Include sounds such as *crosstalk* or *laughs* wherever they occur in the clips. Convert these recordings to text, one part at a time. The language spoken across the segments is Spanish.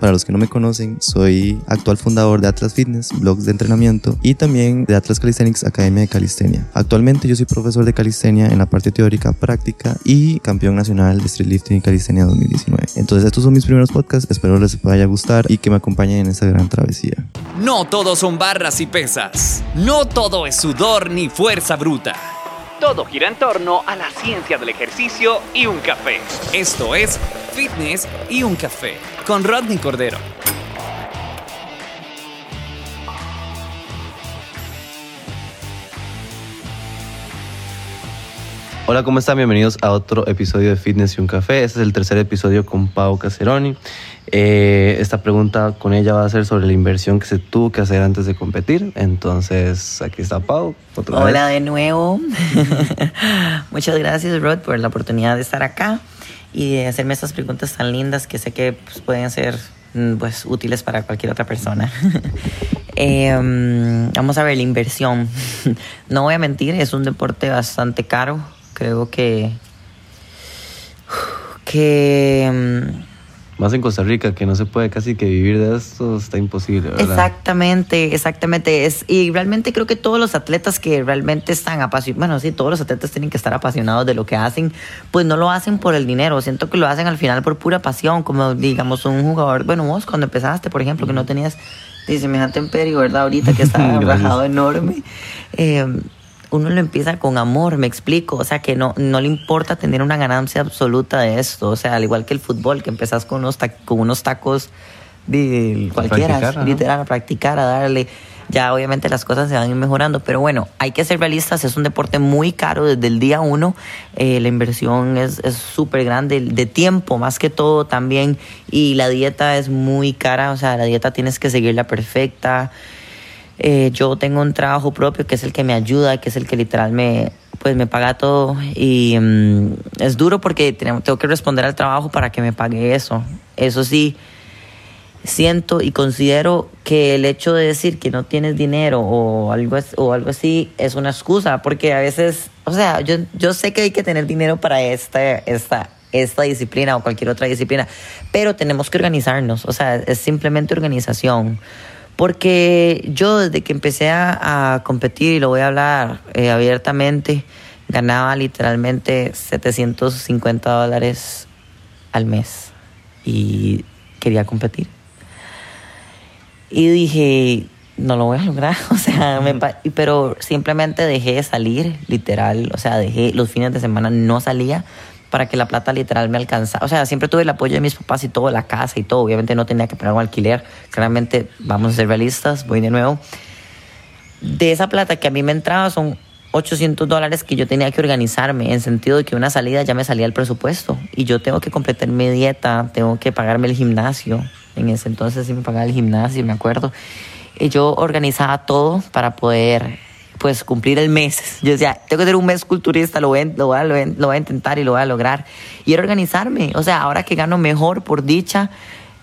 Para los que no me conocen, soy actual fundador de Atlas Fitness, blogs de entrenamiento y también de Atlas Calisthenics Academia de Calistenia. Actualmente yo soy profesor de calistenia en la parte teórica práctica y campeón nacional de streetlifting y calistenia 2019. Entonces estos son mis primeros podcasts, espero les vaya a gustar y que me acompañen en esta gran travesía. No todo son barras y pesas. No todo es sudor ni fuerza bruta. Todo gira en torno a la ciencia del ejercicio y un café. Esto es Fitness y un café con Rodney Cordero. Hola, ¿cómo están? Bienvenidos a otro episodio de Fitness y un Café. Este es el tercer episodio con Pau Caseroni. Eh, esta pregunta con ella va a ser sobre la inversión que se tuvo que hacer antes de competir. Entonces, aquí está Pau. Hola de nuevo. *laughs* Muchas gracias, Rod, por la oportunidad de estar acá y de hacerme estas preguntas tan lindas que sé que pues, pueden ser mm, pues, útiles para cualquier otra persona. *laughs* Em, vamos a ver la inversión. *laughs* no voy a mentir, es un deporte bastante caro. Creo que... *sighs* que em, más en Costa Rica, que no se puede casi que vivir de esto, está imposible. ¿verdad? Exactamente, exactamente. Es, y realmente creo que todos los atletas que realmente están apasionados, bueno, sí, todos los atletas tienen que estar apasionados de lo que hacen, pues no lo hacen por el dinero, siento que lo hacen al final por pura pasión, como digamos un jugador, bueno, vos cuando empezaste, por ejemplo, que no tenías de semejante imperio, ¿verdad? Ahorita que *laughs* está bajado enorme. Eh, uno lo empieza con amor, me explico, o sea, que no, no le importa tener una ganancia absoluta de esto, o sea, al igual que el fútbol, que empezás con unos, con unos tacos de cualquiera, literal, a practicar, a darle. Ya obviamente las cosas se van a ir mejorando, pero bueno, hay que ser realistas, es un deporte muy caro desde el día uno, eh, la inversión es súper grande, de tiempo más que todo también, y la dieta es muy cara, o sea, la dieta tienes que seguirla perfecta, eh, yo tengo un trabajo propio que es el que me ayuda, que es el que literal me, pues me paga todo y mm, es duro porque tengo, que responder al trabajo para que me pague eso. Eso sí, siento y considero que el hecho de decir que no tienes dinero o algo, o algo así es una excusa porque a veces, o sea, yo, yo sé que hay que tener dinero para esta, esta, esta disciplina o cualquier otra disciplina, pero tenemos que organizarnos, o sea, es simplemente organización. Porque yo desde que empecé a, competir, y lo voy a hablar eh, abiertamente, ganaba literalmente 750 dólares al mes y quería competir. Y dije, no lo voy a lograr, *laughs* o sea, pero simplemente dejé de salir, literal, o sea, dejé los fines de semana, no salía para que la plata literal me alcanzara. O sea, siempre tuve el apoyo de mis papás y todo, la casa y todo. Obviamente no tenía que pagar un alquiler. Claramente, vamos a ser realistas, voy de nuevo. De esa plata que a mí me entraba son 800 dólares que yo tenía que organizarme, en sentido de que una salida ya me salía el presupuesto. Y yo tengo que completar mi dieta, tengo que pagarme el gimnasio. En ese entonces sí me pagaba el gimnasio, me acuerdo. Y yo organizaba todo para poder pues cumplir el mes. Yo decía, tengo que ser un mes culturista, lo voy, a, lo, voy a, lo voy a intentar y lo voy a lograr. Y era organizarme. O sea, ahora que gano mejor por dicha,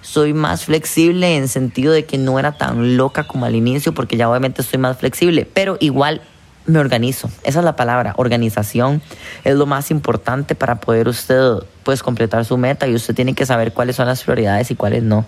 soy más flexible en sentido de que no era tan loca como al inicio, porque ya obviamente estoy más flexible, pero igual me organizo. Esa es la palabra, organización es lo más importante para poder usted pues completar su meta y usted tiene que saber cuáles son las prioridades y cuáles no.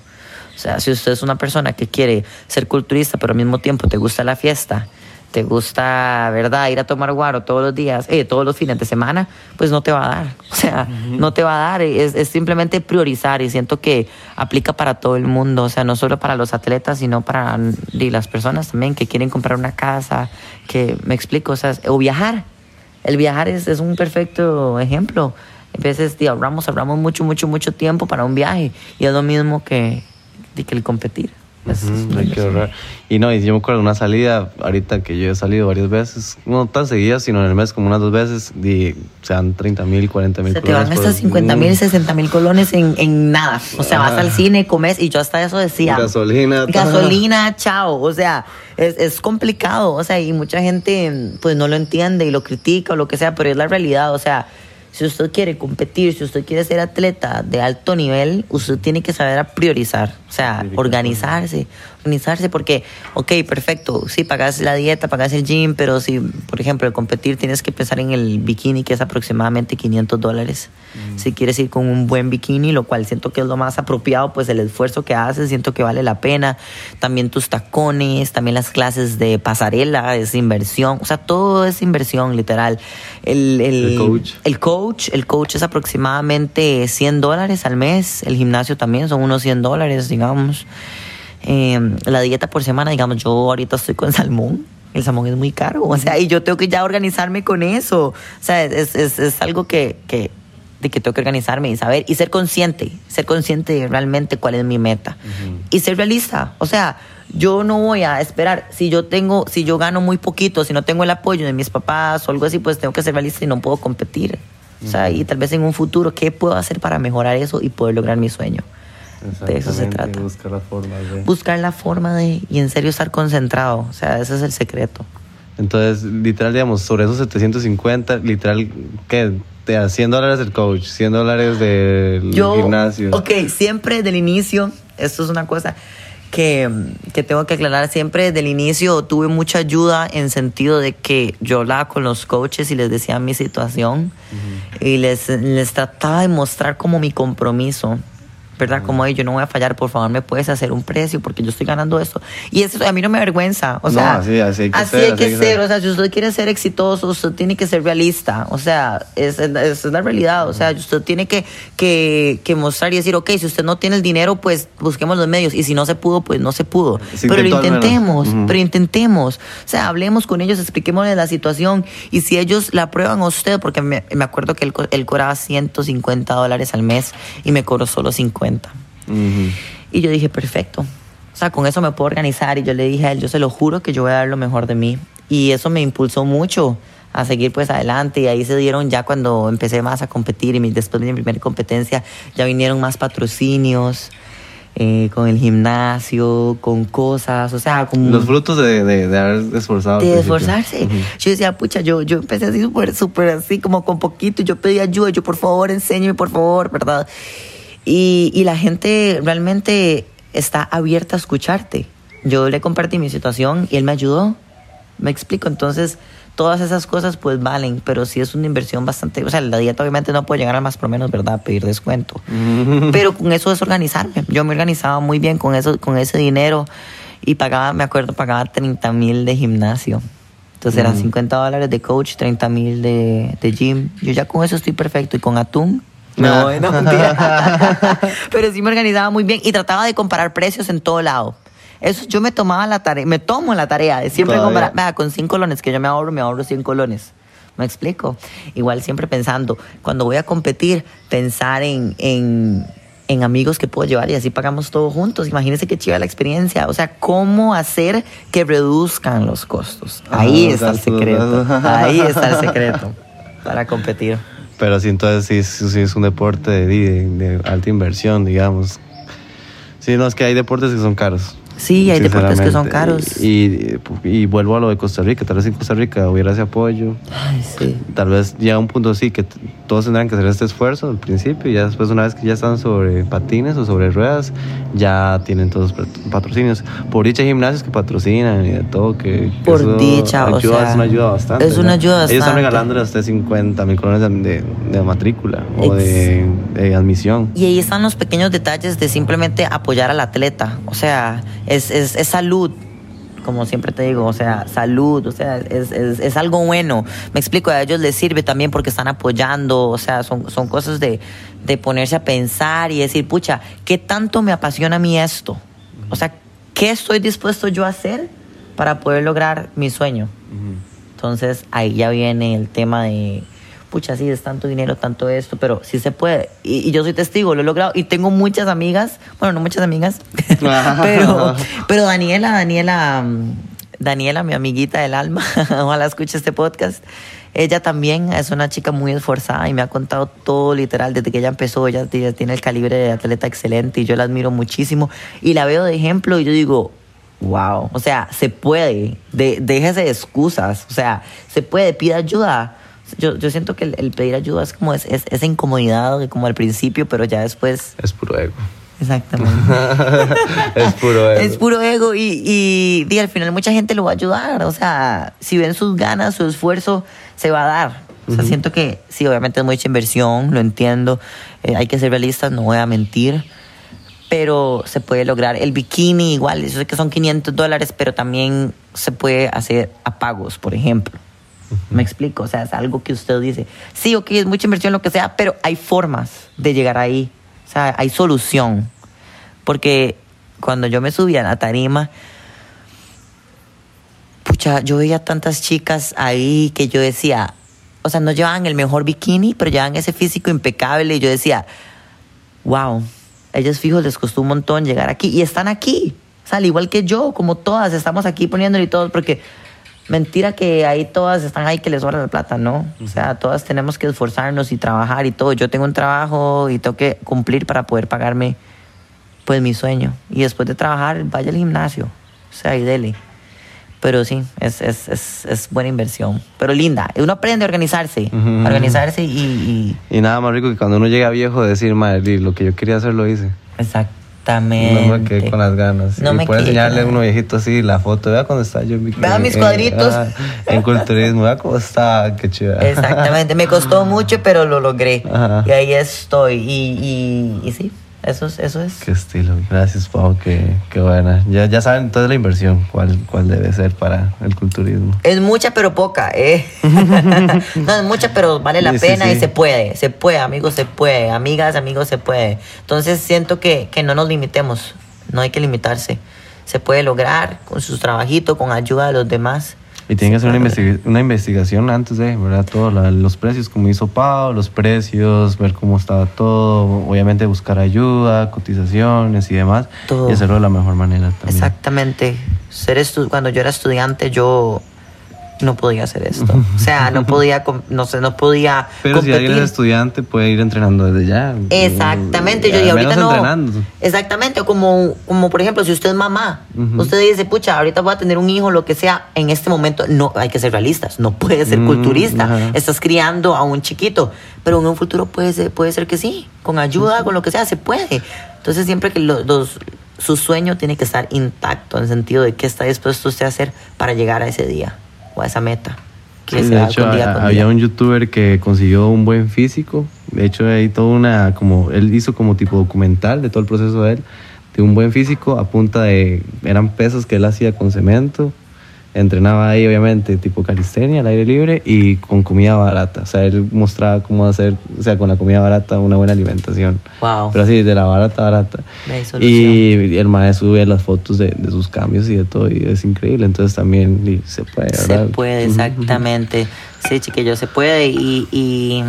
O sea, si usted es una persona que quiere ser culturista, pero al mismo tiempo te gusta la fiesta te gusta, ¿verdad? Ir a tomar guaro todos los días, eh, todos los fines de semana, pues no te va a dar. *laughs* O sea, no te va a dar. Es, es, simplemente priorizar y siento que aplica para todo el mundo. O sea, no solo para los atletas, sino para las personas también que quieren comprar una casa, que me explico, o sea, o viajar. El viajar es, es un perfecto ejemplo. A veces tío, ahorramos, ahorramos mucho, mucho, mucho tiempo para un viaje y es lo mismo que, que el competir hay que ahorrar. Y no, y yo me acuerdo de una salida, ahorita que yo he salido varias veces, no tan seguidas, sino en el mes como unas dos veces, y sean 30 mil, 40 mil Se te van hasta 50 mil, 60 mil colones en, en, nada. O sea, vas al cine, comes, y yo hasta eso decía. Gasolina. Gasolina, chao. O sea, es, es complicado. O sea, y mucha gente pues no lo entiende y lo critica o lo que sea, pero es la realidad. O sea, si usted quiere competir, si usted quiere ser atleta de alto nivel, usted tiene que saber priorizar, o sea, organizarse, organizarse porque, ok, perfecto, sí, pagas la dieta, pagas el gym, pero si, por ejemplo, el competir tienes que pensar en el bikini, que es aproximadamente 500 dólares. Mm. Si quieres ir con un buen bikini, lo cual siento que es lo más apropiado, pues el esfuerzo que haces, siento que vale la pena. También tus tacones, también las clases de pasarela, es inversión, o sea, todo es inversión, literal. El, el, coach. El coach, el coach es aproximadamente 100 dólares al mes, el gimnasio también son unos 100 dólares, digamos. Eh, la dieta por semana, digamos, yo ahorita estoy con salmón. El salmón es muy caro, o sea, y yo tengo que ya organizarme con eso. O sea, es, es, es algo que, que, de que tengo que organizarme y saber y ser consciente, ser consciente de realmente cuál es mi meta y ser realista. O sea, yo no voy a esperar si yo tengo, si yo gano muy poquito, si no tengo el apoyo de mis papás o algo así, pues tengo que ser realista y no puedo competir. O sea, y tal vez en un futuro, ¿qué puedo hacer para mejorar eso y poder lograr mi sueño? De eso se trata. Buscar la forma de... Buscar la forma de, y en serio estar concentrado. O sea, ese es el secreto. Entonces, literal, digamos, sobre esos 750, literal, ¿qué? Te da 100 dólares el coach, 100 dólares del Yo, gimnasio. Ok, siempre del inicio, esto es una cosa que, que tengo que aclarar, siempre del inicio tuve mucha ayuda en sentido de que yo hablaba con los coaches y les decía mi situación y les, les trataba de mostrar como mi compromiso. ¿Verdad? Como "Ey, yo no voy a fallar, por favor, me puedes hacer un precio porque yo estoy ganando esto. Y eso a mí no me avergüenza, o No, sea, así- así hay que así ser, hay así que hay que ser, ser. o sea, si usted quiere ser exitoso, usted tiene que ser realista, o sea, es, es, es la realidad, o sea, usted tiene que, que, que mostrar y decir, ok, si usted no tiene el dinero, pues busquemos los medios, y si no se pudo, pues no se pudo, pero lo intentemos, pero intentemos, o sea, hablemos con ellos, expliquémosles la situación, y si ellos la aprueban a usted, porque me, me acuerdo que él, él cobraba 150 dólares al mes y me cobró solo 50. Ujú. Y yo dije, perfecto. O sea, con eso me puedo organizar. Y yo le dije a él, yo se lo juro que yo voy a dar lo mejor de mí. Y eso me impulsó mucho a seguir pues adelante. Y ahí se dieron ya cuando empecé más a competir y mi- después de mi primera competencia ya vinieron más patrocinios eh, con el gimnasio, con cosas, o sea, con... Los frutos de, de, de haber esforzado. de esforzarse. Ujú. Yo decía, pucha, yo, yo empecé así súper, súper así, como con poquito. Yo pedía ayuda, yo por favor, enséñame, por favor, ¿verdad? Y, y la gente realmente está abierta a escucharte. Yo le compartí mi situación y él me ayudó. Me explico. Entonces, todas esas cosas pues valen, pero sí es una inversión bastante. O sea, la dieta obviamente no puede llegar a más por menos, ¿verdad? Pedir descuento. *laughs* Pero con eso es organizarme. Yo me organizaba muy bien con, eso, con ese dinero y pagaba, me acuerdo, pagaba 30 mil de gimnasio. Entonces eran 50 dólares de coach, 30 mil de, de gym. Yo ya con eso estoy perfecto. Y con atún, voy, no, mentira. *laughs* Pero sí me organizaba muy bien y trataba de comparar precios en todo lado. Eso yo me tomaba la tarea, me tomo la tarea de siempre Todavía. comparar, vea, con 100 colones que yo me ahorro, me ahorro 100 colones. ¿Me explico? Igual siempre pensando, cuando voy a competir, pensar en, en, en amigos que puedo llevar y así pagamos todos juntos. Imagínense qué chiva la experiencia. O sea, cómo hacer que reduzcan los costos. Ahí Ah, está el secreto. *laughs* Ahí está el secreto para competir. Pero sí, entonces sí, sí es un deporte de, de- de alta inversión, digamos. Sí, no, es que hay deportes que son caros. Sí, hay deportes que son caros. Y, y vuelvo a lo de Costa Rica. Tal vez en Costa Rica hubiera ese apoyo. Ay, sí. Tal vez llega un punto así que todos tendrán que hacer este esfuerzo al principio y ya después una vez que ya están sobre patines o sobre ruedas, ya tienen todos pat- patrocinios. Por dicha hay gimnasios que patrocinan y de todo, que, que Por dicha, o ayuda, sea, es una ayuda bastante. es una ¿no? ayuda Ellos están bastante. regalándole a usted 50 mil colones de, de- de matrícula o de, de admisión. Y ahí están los pequeños detalles de simplemente apoyar al atleta. O sea, es, es, es salud. Como siempre te digo, o sea, salud, o sea, es, es, es algo bueno. Me explico, a ellos les sirve también porque están apoyando, o sea, son, son cosas de, de ponerse a pensar y decir, pucha, ¿qué tanto me apasiona a mí esto? O sea, ¿qué estoy dispuesto yo a hacer para poder lograr mi sueño? Entonces ahí ya viene el tema de, pucha, sí, es tanto dinero, tanto esto, pero sí se puede. Y, y yo soy testigo, lo he logrado. Y tengo muchas amigas, bueno, no muchas amigas, *laughs* pero, *laughs* pero Daniela, Daniela, mm, Daniela, mi amiguita del alma, *laughs* ojalá escuche este podcast. Ella también es una chica muy esforzada y me ha contado todo literal desde que ella empezó. Ella tiene tiene el calibre de atleta excelente y yo la admiro muchísimo. Y la veo de ejemplo y yo digo, Wow, o sea, se puede, de, déjese de excusas, o sea, se puede, pida ayuda. Yo, yo siento que el, el pedir ayuda es como es, es- esa incomodidad, que como al principio, pero ya después Es puro ego. Exactamente. *laughs* es puro ego. Es puro ego y, y, y al final mucha gente lo va a ayudar. O sea, si ven sus ganas, su esfuerzo, se va a dar. O sea, siento que sí, obviamente es mucha inversión, lo entiendo. Eh, hay que ser realistas, no voy a mentir. Pero se puede lograr. El bikini, igual, yo sé que son 500 dólares, pero también se puede hacer a pagos, por ejemplo. Me explico, o sea, es algo que usted dice, sí, ok, es mucha inversión, lo que sea, pero hay formas de llegar ahí. O sea, hay solución. Porque cuando yo me subía a la tarima, pucha, yo veía tantas chicas ahí que yo decía, o sea, no llevaban el mejor bikini, pero llevaban ese físico impecable y yo decía, wow, ellos fijos les costó un montón llegar aquí y están aquí. O sea, al igual que yo, como todas, estamos aquí poniéndole todo porque mentira que ahí todas están ahí que les sobra la plata, ¿no? O sea, todas tenemos que esforzarnos y trabajar y todo. Yo tengo un trabajo y tengo que cumplir para poder pagarme pues mi sueño. Y después de trabajar, vaya al gimnasio. O sea, y dele. Pero sí, es, es, es, es buena inversión. Pero linda. Uno aprende a organizarse. a organizarse y, y... nada más rico que cuando uno llega viejo decir, madre, lo que yo quería hacer lo hice. Exactamente. No me quedé con las ganas. No y me puede quedé enseñarle a uno viejito así la foto. Vea cuando está yo. en Vea mis cuadritos. ah, en culturismo. Vea cómo está. Qué chido. Exactamente. Me costó *laughs* mucho, pero lo logré. Ajá. Y ahí estoy. Y, y, y sí, eso es. Eso es. Qué estilo. Gracias, Pau. Qué, qué buena. Ya, ya saben entonces la inversión. ¿Cuál, ¿Cuál debe ser para el culturismo? Es mucha pero poca, ¿eh? *laughs* no es mucha pero vale la Sí, pena sí. y se puede, se puede, amigos, se puede, amigas, amigos, se puede. Entonces siento que, que no nos limitemos, no hay que limitarse. Se puede lograr con sus trabajitos, con ayuda de los demás. Y tienen que hacer una, puede investiga- una investigación antes de, ¿verdad? Todos los precios, como hizo Pau, los precios, ver cómo estaba todo, obviamente buscar ayuda, cotizaciones y demás, Todo. y hacerlo de la mejor manera también. Exactamente. Ser estu- cuando yo era estudiante, yo no podía hacer esto. O *laughs* sea, no podía, no sé, no podía Pero si alguien es competir. estudiante, puede ir entrenando desde ya. Exactamente, yo ahorita no. entrenando. Exactamente, como, como por ejemplo, si usted es mamá, usted dice, pucha, ahorita voy a tener un hijo, lo que sea, en este momento no hay que ser realistas, no puede ser Mm, culturista, estás criando a un chiquito, pero en un futuro puede ser, puede ser que sí, con ayuda, con lo que sea, se puede. Entonces siempre que los, los- su sueño tiene que estar intacto, en el sentido de qué está dispuesto usted a hacer para llegar a ese día o a esa meta. Que Sí, se de hecho, con día ha- con había día. un youtuber que consiguió un buen físico. De hecho, hay toda una, como, él hizo como tipo documental de todo el proceso de él, de un buen físico a punta de, eran pesos que él hacía con cemento. Entrenaba ahí, obviamente, tipo calistenia, al aire libre y con comida barata. O sea, él mostraba cómo hacer, o sea, con la comida barata, una buena alimentación. Wow. Pero así, de la barata, barata. Y el maestro sube las fotos de, de sus cambios y de todo, y es increíble. Entonces también se puede, Se ¿verdad? puede, Ujú. exactamente. Sí, chiquillo, se puede y... y,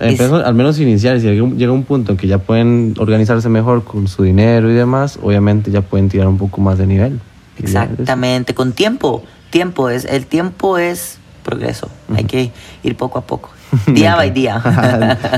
y Empezó, al menos iniciar, si llega un punto en que ya pueden organizarse mejor con su dinero y demás, obviamente ya pueden tirar un poco más de nivel. Exactamente, con tiempo. Tiempo es, el tiempo es progreso. Hay que ir poco a poco. *laughs* Día by día.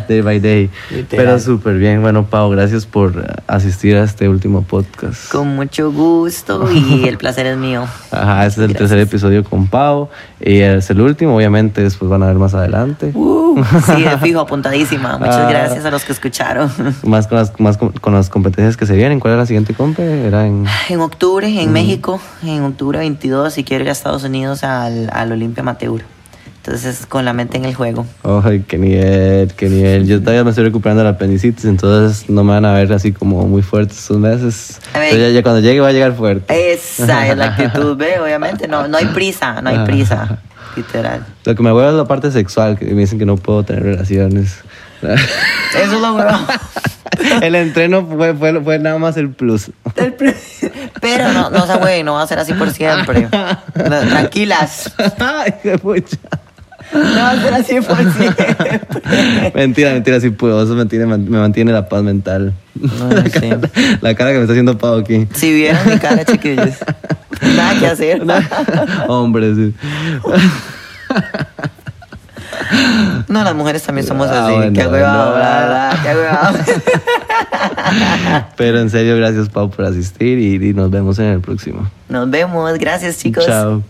*laughs* day by day. Literal. Pero súper bien. Bueno, Pau, gracias por asistir a este último podcast. con mucho gusto y *laughs* el placer es mío. Ajá, este es el Gracias. tercer episodio con Pau. Y es el último, obviamente, después van a ver más adelante. Uh, sí, de fijo, apuntadísima. Muchas Ah. gracias a los que escucharon. Más, con las, más con, con las competencias que se vienen. ¿Cuál es la siguiente compe? Era en... En octubre, en México, en octubre 22, y quiero ir a Estados Unidos al, al Olimpia Amateur. Entonces, con la mente en el juego. Ay, qué nivel, qué nivel. Yo todavía me estoy recuperando de la apendicitis, entonces no me van a ver así como muy fuerte estos meses. Ya, ya cuando llegue va a llegar fuerte. Esa es la actitud, *laughs* ve, obviamente. No, no hay prisa, no hay prisa. Literal. Lo que me hueva es la parte sexual, que me dicen que no puedo tener relaciones. *laughs* Eso es lo bueno. *laughs* el entreno fue, fue, fue nada más el plus. Pero no, no se güey, no va a ser así por siempre. Tranquilas. Ay, qué pucha. No va a ser así por siempre. Mentira, mentira, sí puedo. Eso me mantiene, me mantiene la paz mental. La, sí. cara, la cara que me está haciendo Pau aquí. Si vieran mi cara, chiquillos. Nada que hacer. *laughs* Hombre, sí. No, las mujeres también somos Ah, así. bueno, qué huevado, bueno. la verdad, qué huevado. *laughs* Pero en serio, gracias Pau por asistir y, y nos vemos en el próximo. Nos vemos. Gracias, chicos. Chao.